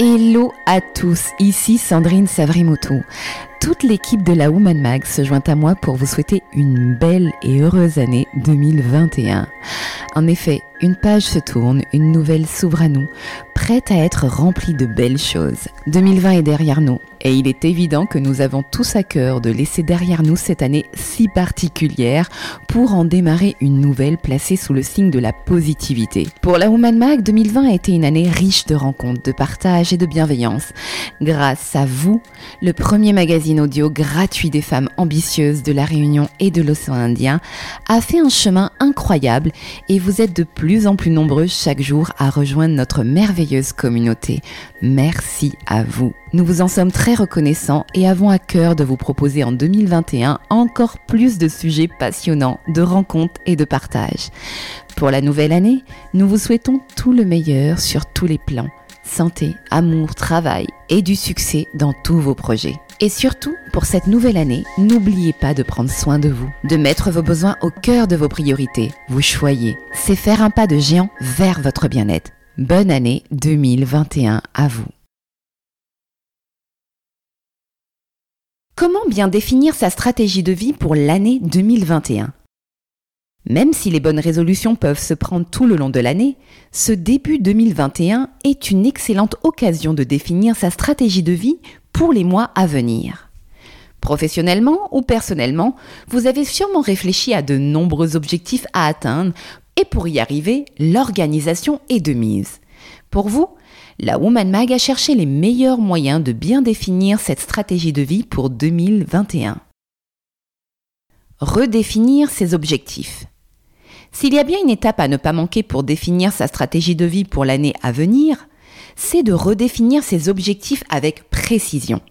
Hello à tous, ici Sandrine Savrimoto. Toute l'équipe de la Woman Mag se joint à moi pour vous souhaiter une belle et heureuse année 2021. En effet, une page se tourne, une nouvelle s'ouvre à nous, prête à être remplie de belles choses. 2020 est derrière nous et il est évident que nous avons tous à cœur de laisser derrière nous cette année si particulière pour en démarrer une nouvelle placée sous le signe de la positivité. Pour la Woman Mag, 2020 a été une année riche de rencontres, de partage et de bienveillance. Grâce à vous, le premier magazine audio gratuit des femmes ambitieuses de la Réunion et de l'océan Indien a fait un chemin incroyable et vous êtes de plus en plus nombreux chaque jour à rejoindre notre merveilleuse communauté. Merci à vous. Nous vous en sommes très reconnaissants et avons à cœur de vous proposer en 2021 encore plus de sujets passionnants, de rencontres et de partage. Pour la nouvelle année, nous vous souhaitons tout le meilleur sur tous les plans. Santé, amour, travail et du succès dans tous vos projets. Et surtout, pour cette nouvelle année, n'oubliez pas de prendre soin de vous, de mettre vos besoins au cœur de vos priorités. Vous choyez, c'est faire un pas de géant vers votre bien-être. Bonne année 2021 à vous. Comment bien définir sa stratégie de vie pour l'année 2021 Même si les bonnes résolutions peuvent se prendre tout le long de l'année, ce début 2021 est une excellente occasion de définir sa stratégie de vie pour les mois à venir. Professionnellement ou personnellement, vous avez sûrement réfléchi à de nombreux objectifs à atteindre et pour y arriver, l'organisation est de mise. Pour vous, la Woman Mag a cherché les meilleurs moyens de bien définir cette stratégie de vie pour 2021. Redéfinir ses objectifs. S'il y a bien une étape à ne pas manquer pour définir sa stratégie de vie pour l'année à venir, c'est de redéfinir ses objectifs avec précision.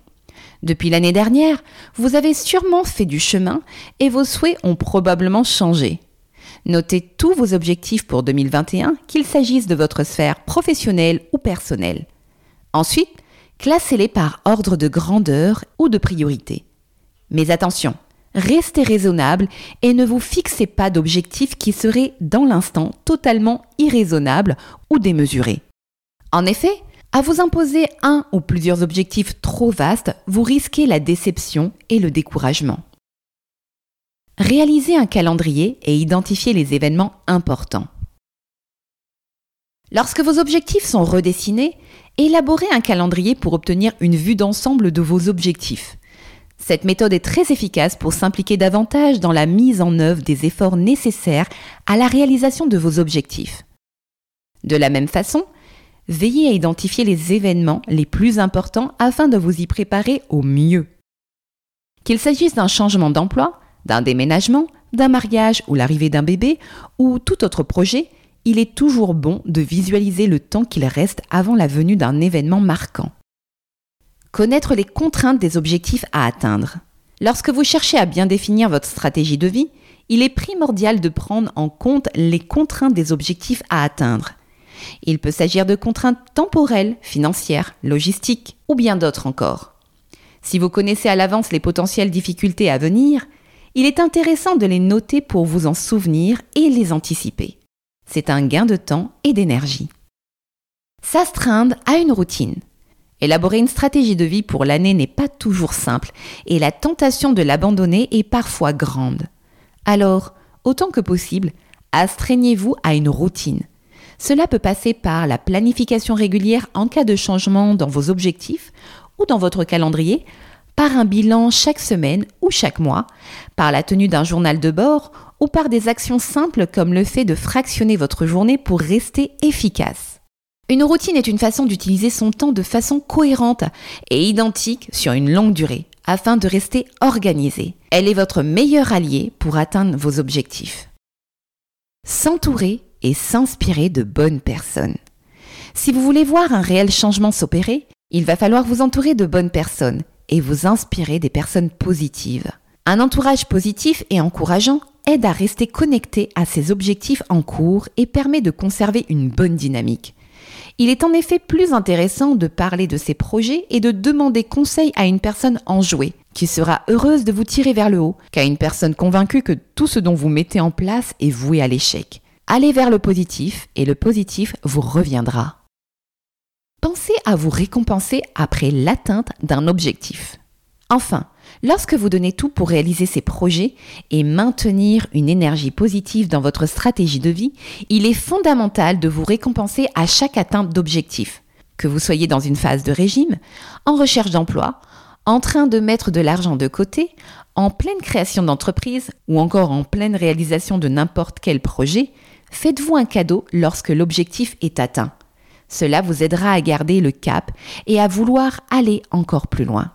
Depuis l'année dernière, vous avez sûrement fait du chemin et vos souhaits ont probablement changé. Notez tous vos objectifs pour 2021, qu'il s'agisse de votre sphère professionnelle ou personnelle. Ensuite, classez-les par ordre de grandeur ou de priorité. Mais attention, restez raisonnable et ne vous fixez pas d'objectifs qui seraient dans l'instant totalement irraisonnables ou démesurés. En effet, à vous imposer un ou plusieurs objectifs trop vastes, vous risquez la déception et le découragement. Réalisez un calendrier et identifiez les événements importants. Lorsque vos objectifs sont redessinés, élaborez un calendrier pour obtenir une vue d'ensemble de vos objectifs. Cette méthode est très efficace pour s'impliquer davantage dans la mise en œuvre des efforts nécessaires à la réalisation de vos objectifs. De la même façon, veillez à identifier les événements les plus importants afin de vous y préparer au mieux. Qu'il s'agisse d'un changement d'emploi, d'un déménagement, d'un mariage ou l'arrivée d'un bébé ou tout autre projet, il est toujours bon de visualiser le temps qu'il reste avant la venue d'un événement marquant. Connaître les contraintes des objectifs à atteindre. Lorsque vous cherchez à bien définir votre stratégie de vie, il est primordial de prendre en compte les contraintes des objectifs à atteindre. Il peut s'agir de contraintes temporelles, financières, logistiques ou bien d'autres encore. Si vous connaissez à l'avance les potentielles difficultés à venir, il est intéressant de les noter pour vous en souvenir et les anticiper. C'est un gain de temps et d'énergie. S'astreindre à une routine. Élaborer une stratégie de vie pour l'année n'est pas toujours simple et la tentation de l'abandonner est parfois grande. Alors, autant que possible, astreignez-vous à une routine. Cela peut passer par la planification régulière en cas de changement dans vos objectifs ou dans votre calendrier par un bilan chaque semaine ou chaque mois, par la tenue d'un journal de bord ou par des actions simples comme le fait de fractionner votre journée pour rester efficace. Une routine est une façon d'utiliser son temps de façon cohérente et identique sur une longue durée afin de rester organisé. Elle est votre meilleur allié pour atteindre vos objectifs. S'entourer s'inspirer de bonnes personnes. Si vous voulez voir un réel changement s'opérer, il va falloir vous entourer de bonnes personnes et vous inspirer des personnes positives. Un entourage positif et encourageant aide à rester connecté à ses objectifs en cours et permet de conserver une bonne dynamique. Il est en effet plus intéressant de parler de ses projets et de demander conseil à une personne enjouée, qui sera heureuse de vous tirer vers le haut, qu'à une personne convaincue que tout ce dont vous mettez en place est voué à l'échec. Allez vers le positif et le positif vous reviendra. Pensez à vous récompenser après l'atteinte d'un objectif. Enfin, lorsque vous donnez tout pour réaliser ces projets et maintenir une énergie positive dans votre stratégie de vie, il est fondamental de vous récompenser à chaque atteinte d'objectif. Que vous soyez dans une phase de régime, en recherche d'emploi, en train de mettre de l'argent de côté, en pleine création d'entreprise ou encore en pleine réalisation de n'importe quel projet, faites-vous un cadeau lorsque l'objectif est atteint. Cela vous aidera à garder le cap et à vouloir aller encore plus loin.